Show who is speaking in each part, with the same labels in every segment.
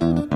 Speaker 1: Thank you.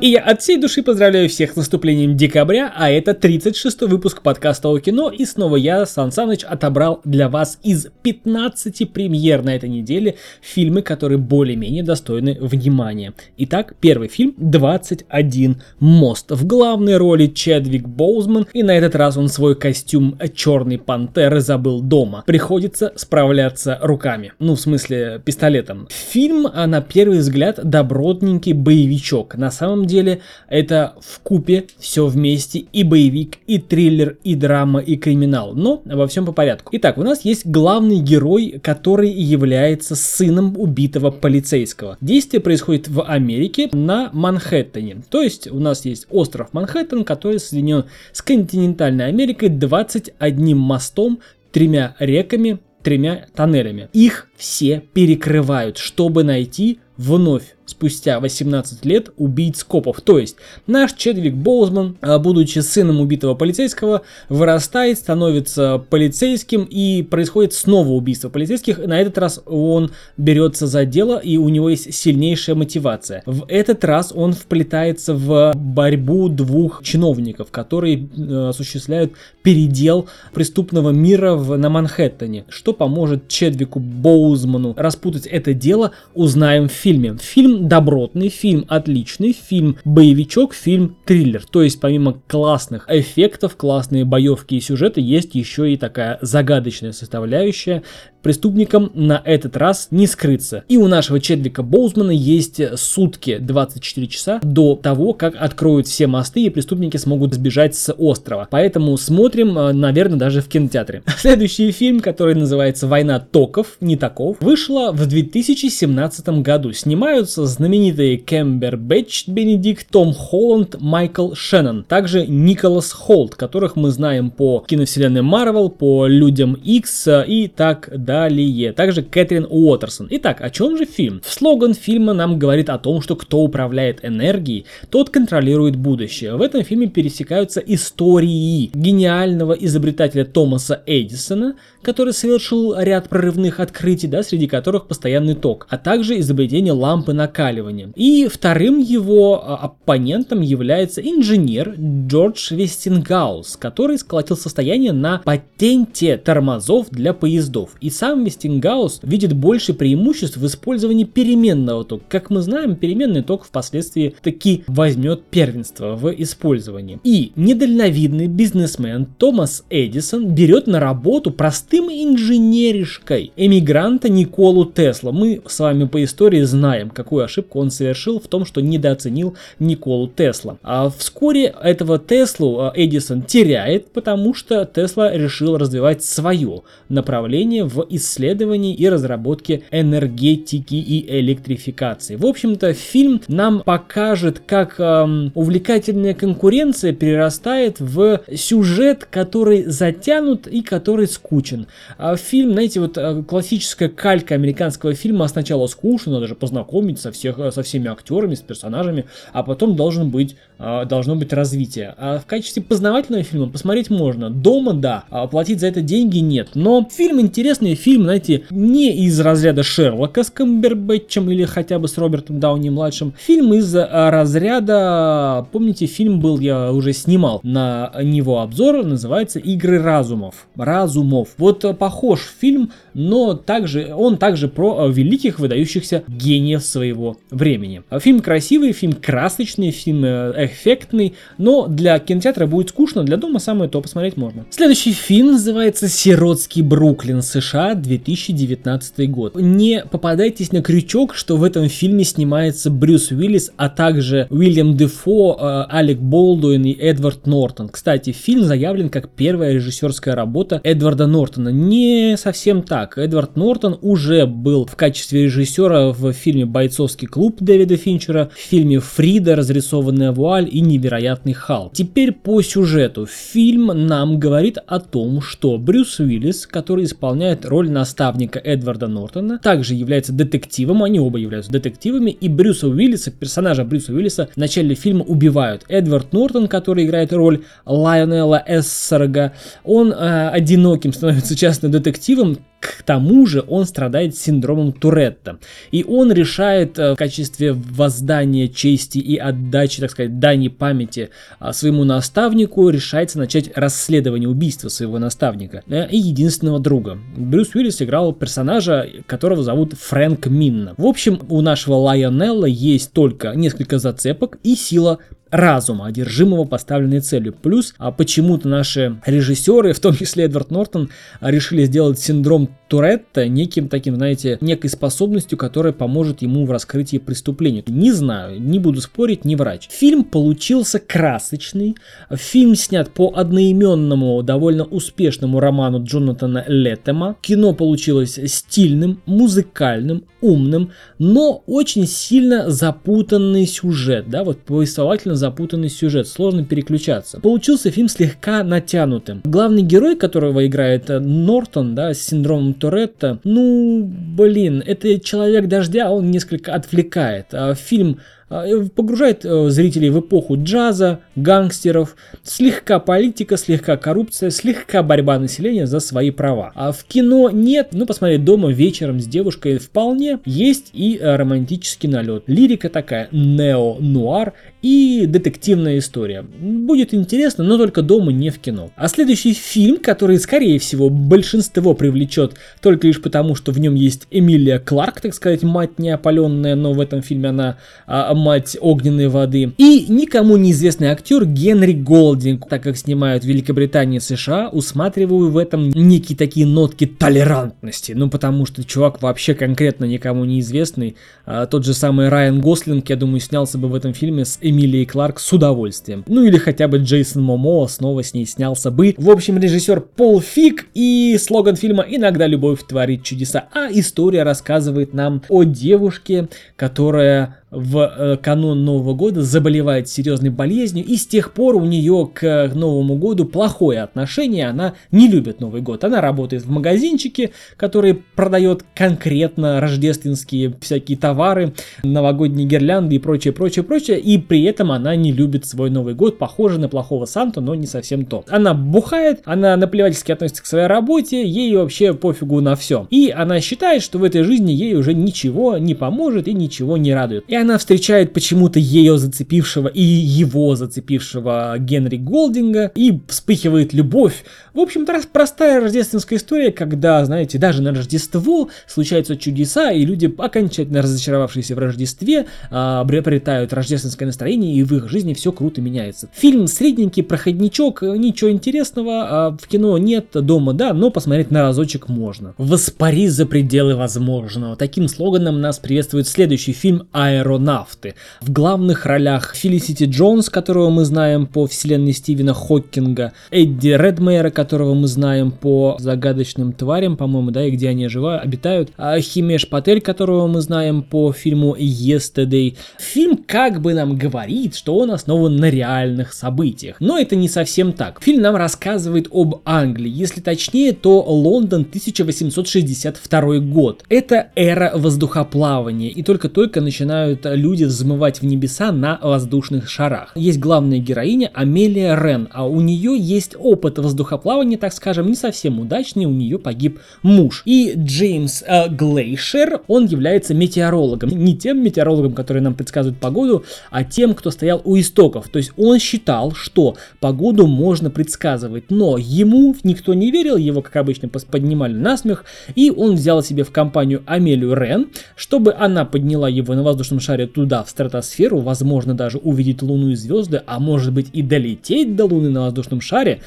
Speaker 1: И я от всей души поздравляю всех с наступлением декабря, а это 36 выпуск подкаста о кино, и снова я, Сан Саныч, отобрал для вас из 15 премьер на этой неделе фильмы, которые более-менее достойны внимания. Итак, первый фильм 21 мост. В главной роли Чедвик Боузман, и на этот раз он свой костюм черной пантеры забыл дома. Приходится справляться руками. Ну, в смысле, пистолетом. Фильм, а на первый взгляд, добротненький боевичок. На самом деле это в купе все вместе и боевик, и триллер, и драма, и криминал. Но во всем по порядку. Итак, у нас есть главный герой, который является сыном убитого полицейского. Действие происходит в Америке на Манхэттене. То есть у нас есть остров Манхэттен, который соединен с континентальной Америкой 21 мостом, тремя реками, тремя тоннелями. Их все перекрывают, чтобы найти вновь спустя 18 лет убийц копов. То есть наш Чедвик Боузман, а, будучи сыном убитого полицейского, вырастает, становится полицейским и происходит снова убийство полицейских. На этот раз он берется за дело и у него есть сильнейшая мотивация. В этот раз он вплетается в борьбу двух чиновников, которые э, осуществляют передел преступного мира в, на Манхэттене. Что поможет Чедвику Боузману распутать это дело, узнаем в фильме. Фильм добротный, фильм отличный, фильм боевичок, фильм триллер. То есть помимо классных эффектов, классные боевки и сюжеты, есть еще и такая загадочная составляющая, Преступникам на этот раз не скрыться. И у нашего Чедвика Боузмана есть сутки 24 часа до того, как откроют все мосты и преступники смогут сбежать с острова. Поэтому смотрим, э, наверное, даже в кинотеатре. Следующий фильм, который называется «Война токов», не таков, вышла в 2017 году. Снимаются знаменитые Кэмбер Бэтч, Бенедикт, Том Холланд, Майкл Шеннон. Также Николас Холт, которых мы знаем по киновселенной Марвел, по Людям Икс и так далее далее. Также Кэтрин Уотерстон. Итак, о чем же фильм? Слоган фильма нам говорит о том, что кто управляет энергией, тот контролирует будущее. В этом фильме пересекаются истории гениального изобретателя Томаса Эдисона, который совершил ряд прорывных открытий, да, среди которых постоянный ток, а также изобретение лампы накаливания. И вторым его а, оппонентом является инженер Джордж Вестингаус, который сколотил состояние на патенте тормозов для поездов. И сам Вестингаус видит больше преимуществ в использовании переменного тока. Как мы знаем, переменный ток впоследствии таки возьмет первенство в использовании. И недальновидный бизнесмен Томас Эдисон берет на работу простым инженеришкой эмигранта Николу Тесла. Мы с вами по истории знаем, какую ошибку он совершил в том, что недооценил Николу Тесла. А вскоре этого Теслу а, Эдисон теряет, потому что Тесла решил развивать свое направление в исследовании и разработке энергетики и электрификации. В общем-то, фильм нам покажет, как эм, увлекательная конкуренция перерастает в сюжет, который затянут и который скучен. А фильм, знаете, вот э, классическая калька американского фильма сначала скучно, надо же познакомиться со, всех, со всеми актерами, с персонажами, а потом должен быть, э, должно быть развитие. А в качестве познавательного фильма посмотреть можно. Дома, да, а платить за это деньги нет. Но фильм интересный, фильм, знаете, не из разряда Шерлока с Камбербэтчем или хотя бы с Робертом Дауни-младшим. Фильм из э, разряда, помните, фильм был, я уже снимал на него обзор, называется «Игры разумов». Разумов. Вот э, похож фильм, но также, он также про э, великих выдающихся гениев своего времени. Фильм красивый, фильм красочный, фильм эффектный, но для кинотеатра будет скучно, для дома самое то посмотреть можно. Следующий фильм называется «Сиротский Бруклин, США, 2019 год. Не попадайтесь на крючок, что в этом фильме снимается Брюс Уиллис, а также Уильям Дефо, э, Алек Болдуин и Эдвард Нортон. Кстати, фильм заявлен как первая режиссерская работа Эдварда Нортона. Не совсем так. Эдвард Нортон уже был в качестве режиссера в фильме «Бойцовский клуб» Дэвида Финчера, в фильме «Фрида. Разрисованная вуаль» и «Невероятный Хал». Теперь по сюжету. Фильм нам говорит о том, что Брюс Уиллис, который исполняет роль наставника Эдварда Нортона, также является детективом, они оба являются детективами, и Брюса Уиллиса, персонажа Брюса Уиллиса, в начале фильма убивают. Эдвард Нортон, который играет роль Лайонела Эссерга, он э, одиноким становится частным детективом, К тому же он страдает синдромом Туретта. И он решает э, в качестве воздания чести и отдачи, так сказать, дани памяти а, своему наставнику, решается начать расследование убийства своего наставника э, и единственного друга. Брюс Уиллис играл персонажа, которого зовут Фрэнк Минна. В общем, у нашего Лайонелла есть только несколько зацепок и сила разума, одержимого поставленной целью. Плюс а почему-то наши режиссеры, в том числе Эдвард Нортон, решили сделать синдром Туретта неким таким, знаете, некой способностью, которая поможет ему в раскрытии преступления. Не знаю, не буду спорить, не врач. Фильм получился красочный. Фильм снят по одноименному, довольно успешному роману Джонатана Леттема. Кино получилось стильным, музыкальным, умным, но очень сильно запутанный сюжет, да, вот повествовательно запутанный сюжет, сложно переключаться. Получился фильм слегка натянутым. Главный герой, которого играет э, Нортон, да, с синдромом Торетто, ну, блин, это человек дождя, он несколько отвлекает. А фильм погружает э, зрителей в эпоху джаза, гангстеров, слегка политика, слегка коррупция, слегка борьба населения за свои права. А в кино нет, ну посмотреть дома вечером с девушкой вполне есть и э, романтический налет. Лирика такая нео-нуар и детективная история. Будет интересно, но только дома, не в кино. А следующий фильм, который, скорее всего, большинство привлечет только лишь потому, что в нем есть Эмилия Кларк, так сказать, мать неопаленная, но в этом фильме она а, мать огненной воды. И никому неизвестный актер Генри Голдинг, так как снимают в Великобритании и США, усматриваю в этом некие такие нотки толерантности. Ну, потому что чувак вообще конкретно никому неизвестный. А, тот же самый Райан Гослинг, я думаю, снялся бы в этом фильме с Эмилией Кларк с удовольствием. Ну, или хотя бы Джейсон Момоа снова с ней снялся бы. В общем, режиссер Пол Фиг и слоган фильма «Иногда любовь творит чудеса», а история рассказывает нам о девушке, которая в э, канун Нового года заболевает серьезной болезнью, и с тех пор у нее к Новому году плохое отношение, она не любит Новый год. Она работает в магазинчике, который продает конкретно рождественские всякие товары, новогодние гирлянды и прочее, прочее, прочее, и при этом она не любит свой Новый год, похоже на плохого Санту, но не совсем то. Она бухает, она наплевательски относится к своей работе, ей вообще пофигу на все. И она считает, что в этой жизни ей уже ничего не поможет и ничего не радует. И она встречает почему-то ее зацепившего и его зацепившего Генри Голдинга и вспыхивает любовь. В общем-то, простая рождественская история, когда, знаете, даже на Рождество случаются чудеса, и люди, окончательно разочаровавшиеся в Рождестве, а, приобретают рождественское настроение, и в их жизни все круто меняется. Фильм средненький, проходничок, ничего интересного, а в кино нет, дома да, но посмотреть на разочек можно. Воспари за пределы возможного. Таким слоганом нас приветствует следующий фильм «Аэро астронавты. В главных ролях Фелисити Джонс, которого мы знаем по вселенной Стивена Хоккинга, Эдди Редмейера, которого мы знаем по загадочным тварям, по-моему, да, и где они живают, обитают, а Химеш Патель, которого мы знаем по фильму Yesterday. Фильм как бы нам говорит, что он основан на реальных событиях, но это не совсем так. Фильм нам рассказывает об Англии, если точнее, то Лондон 1862 год. Это эра воздухоплавания, и только-только начинают начинают люди взмывать в небеса на воздушных шарах. Есть главная героиня Амелия Рен, а у нее есть опыт воздухоплавания, так скажем, не совсем удачный, у нее погиб муж. И Джеймс э, Глейшер, он является метеорологом. Не тем метеорологом, который нам предсказывает погоду, а тем, кто стоял у истоков. То есть он считал, что погоду можно предсказывать, но ему никто не верил, его, как обычно, поднимали на смех, и он взял себе в компанию Амелию Рен, чтобы она подняла его на воздушном шаре шаре туда, в стратосферу, возможно даже увидеть Луну и звезды, а может быть и долететь до Луны на воздушном шаре.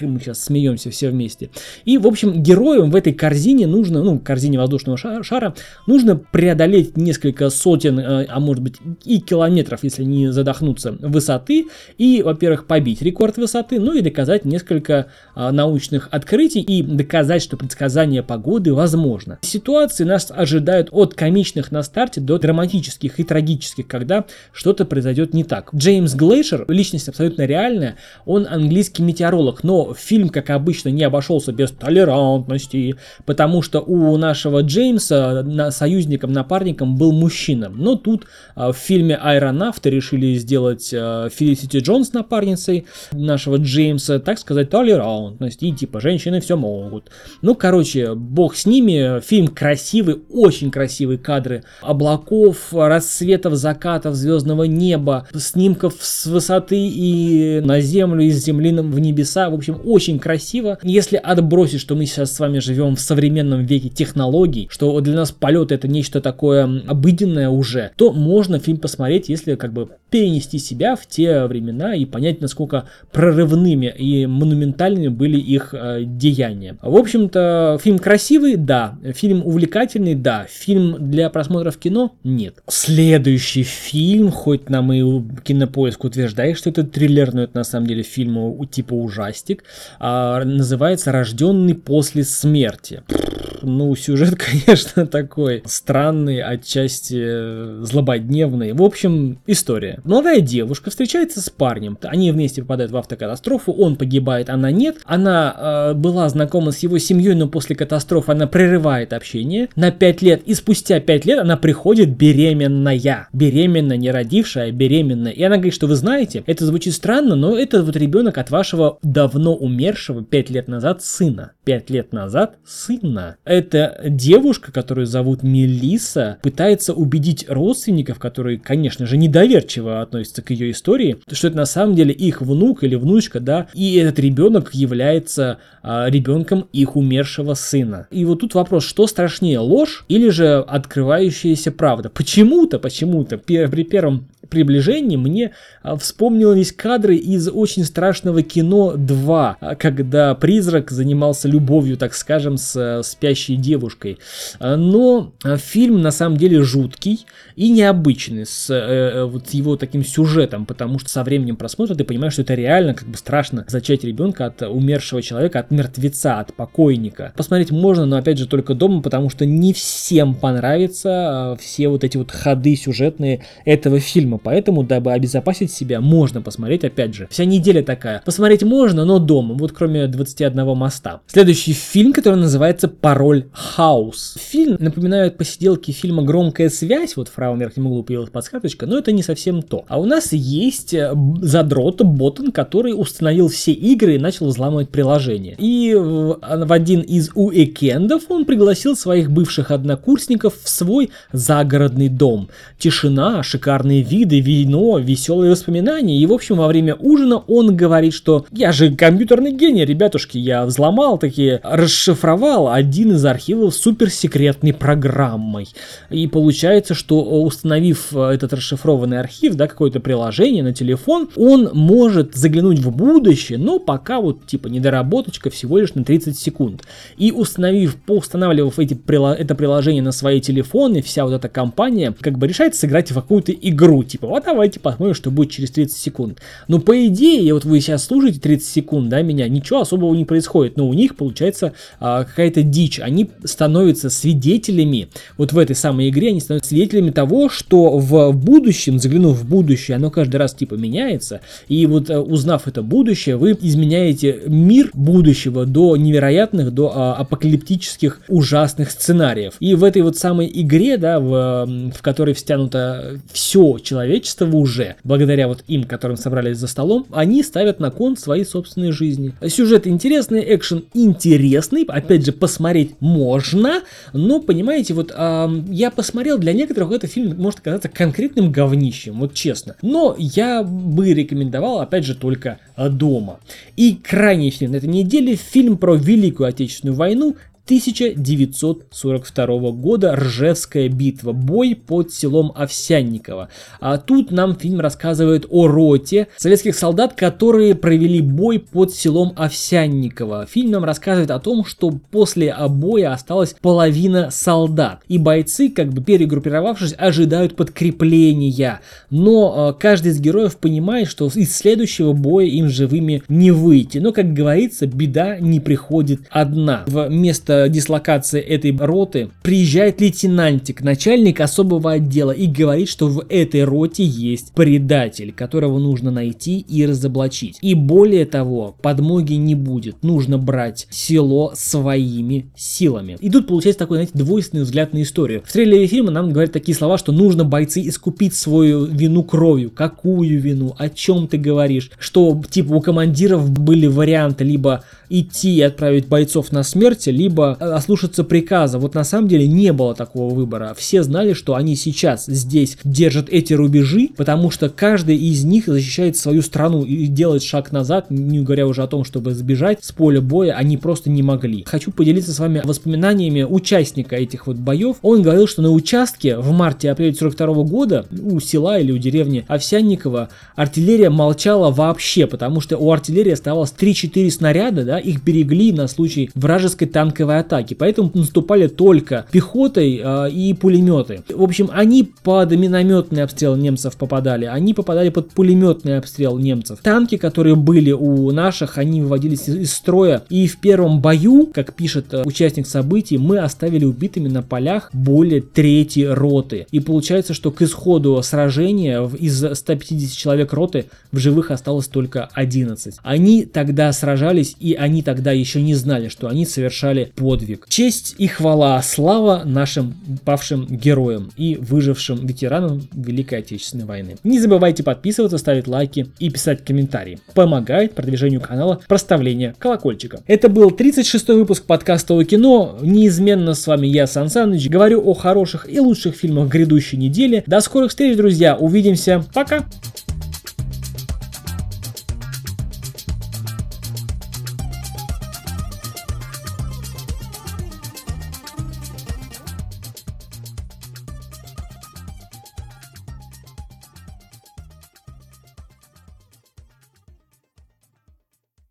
Speaker 1: Мы сейчас смеемся все вместе. И, в общем, героям в этой корзине нужно, ну, корзине воздушного шара, нужно преодолеть несколько сотен, э, а может быть и километров, если не задохнуться, высоты. И, во-первых, побить рекорд высоты, ну и доказать несколько а, научных открытий и доказать, что предсказание погоды возможно. Ситуации нас ожидают от комичных на старте до драматических драматических и трагических, когда что-то произойдет не так. Джеймс Глейшер, личность абсолютно реальная, он английский метеоролог, но фильм, как обычно, не обошелся без толерантности, потому что у нашего Джеймса союзником, напарником был мужчина. Но тут а, в фильме «Аэронавты» решили сделать а, Фелисити Джонс напарницей нашего Джеймса, так сказать, толерантность, и типа женщины все могут. Ну, короче, бог с ними, фильм красивый, очень красивые кадры облаков, рассветов, закатов, звездного неба, снимков с высоты и на землю, из земли в небеса, в общем, очень красиво. Если отбросить, что мы сейчас с вами живем в современном веке технологий, что для нас полет это нечто такое обыденное уже, то можно фильм посмотреть, если как бы перенести себя в те времена и понять, насколько прорывными и монументальными были их э, деяния. В общем-то, фильм красивый, да. Фильм увлекательный, да. Фильм для просмотра в кино, нет. Следующий фильм, хоть нам и кинопоиск утверждает, что это триллер, но это на самом деле фильм типа ужастик, а, называется «Рожденный после смерти». Ну, сюжет, конечно, такой странный, отчасти э, злободневный. В общем, история. Молодая девушка встречается с парнем. Они вместе попадают в автокатастрофу, он погибает, она нет. Она э, была знакома с его семьей, но после катастрофы она прерывает общение на 5 лет. И спустя 5 лет она приходит беременная. Беременная, не родившая, а беременная. И она говорит, что вы знаете, это звучит странно, но это вот ребенок от вашего давно умершего 5 лет назад сына. 5 лет назад сына. Эта девушка, которую зовут Мелиса, пытается убедить родственников, которые, конечно же, недоверчиво относятся к ее истории, что это на самом деле их внук или внучка, да, и этот ребенок является а, ребенком их умершего сына. И вот тут вопрос, что страшнее, ложь или же открывающаяся правда? Почему-то, почему-то при первом приближении мне а, вспомнились кадры из очень страшного кино 2, а, когда призрак занимался любовью, так скажем, с э, спящей девушкой. А, но фильм на самом деле жуткий и необычный с э, э, вот его таким сюжетом, потому что со временем просмотра ты понимаешь, что это реально как бы страшно зачать ребенка от умершего человека, от мертвеца, от покойника. Посмотреть можно, но опять же только дома, потому что не всем понравятся все вот эти вот ходы сюжетные этого фильма. Поэтому, дабы обезопасить себя, можно посмотреть, опять же. Вся неделя такая. Посмотреть можно, но дома, вот кроме 21 моста. Следующий фильм, который называется «Пароль Хаус». Фильм напоминает посиделки фильма «Громкая связь», вот в правом верхнем углу появилась подсказочка, но это не совсем то. А у нас есть э, задрот Ботан, который установил все игры и начал взламывать приложение. И в один из уикендов он пригласил своих бывших однокурсников в свой загородный дом. Тишина, шикарные виды, виды, вино, веселые воспоминания. И, в общем, во время ужина он говорит, что я же компьютерный гений, ребятушки, я взломал такие, расшифровал один из архивов суперсекретной программой. И получается, что установив э, этот расшифрованный архив, да, какое-то приложение на телефон, он может заглянуть в будущее, но пока вот типа недоработочка всего лишь на 30 секунд. И установив, поустанавливав эти, это приложение на свои телефоны, вся вот эта компания как бы решает сыграть в какую-то игру, типа вот давайте посмотрим, что будет через 30 секунд. Но по идее, вот вы сейчас слушаете 30 секунд, да, меня, ничего особого не происходит, но у них получается а, какая-то дичь. Они становятся свидетелями, вот в этой самой игре, они становятся свидетелями того, что в будущем, заглянув в будущее, оно каждый раз типа меняется, и вот а, узнав это будущее, вы изменяете мир будущего до невероятных, до а, апокалиптических ужасных сценариев. И в этой вот самой игре, да, в, в которой встянуто все человечество, человечества уже, благодаря вот им, которым собрались за столом, они ставят на кон свои собственные жизни. Сюжет интересный, экшен интересный, опять же, посмотреть можно, но, понимаете, вот э, я посмотрел, для некоторых этот фильм может оказаться конкретным говнищем, вот честно. Но я бы рекомендовал, опять же, только дома. И крайний фильм на этой неделе, фильм про Великую Отечественную войну 1942 года Ржевская битва, бой под селом Овсянниково. А тут нам фильм рассказывает о роте советских солдат, которые провели бой под селом Овсянниково. Фильм нам рассказывает о том, что после боя осталась половина солдат, и бойцы, как бы перегруппировавшись, ожидают подкрепления. Но э, каждый из героев понимает, что из следующего боя им живыми не выйти. Но, как говорится, беда не приходит одна. Вместо место дислокации этой роты приезжает лейтенантик, начальник особого отдела, и говорит, что в этой роте есть предатель, которого нужно найти и разоблачить. И более того, подмоги не будет, нужно брать село своими силами. И тут получается такой, знаете, двойственный взгляд на историю. В трейлере фильма нам говорят такие слова, что нужно бойцы искупить свою вину кровью. Какую вину? О чем ты говоришь? Что, типа, у командиров были варианты либо идти и отправить бойцов на смерть, либо ослушаться приказа. Вот на самом деле не было такого выбора. Все знали, что они сейчас здесь держат эти рубежи, потому что каждый из них защищает свою страну и делает шаг назад, не говоря уже о том, чтобы сбежать с поля боя, они просто не могли. Хочу поделиться с вами воспоминаниями участника этих вот боев. Он говорил, что на участке в марте-апреле 42 года у села или у деревни Овсянникова артиллерия молчала вообще, потому что у артиллерии оставалось 3-4 снаряда, да, их берегли на случай вражеской танковой атаки, поэтому наступали только пехотой э, и пулеметы. В общем, они под минометный обстрел немцев попадали, они попадали под пулеметный обстрел немцев. Танки, которые были у наших, они выводились из, из строя, и в первом бою, как пишет э, участник событий, мы оставили убитыми на полях более трети роты. И получается, что к исходу сражения из 150 человек роты в живых осталось только 11. Они тогда сражались, и они тогда еще не знали, что они совершали подвиг. Честь и хвала, слава нашим павшим героям и выжившим ветеранам Великой Отечественной войны. Не забывайте подписываться, ставить лайки и писать комментарии. Помогает продвижению канала проставление колокольчика. Это был 36 выпуск подкаста о кино. Неизменно с вами я, Сан Саныч. Говорю о хороших и лучших фильмах грядущей недели. До скорых встреч, друзья. Увидимся. Пока.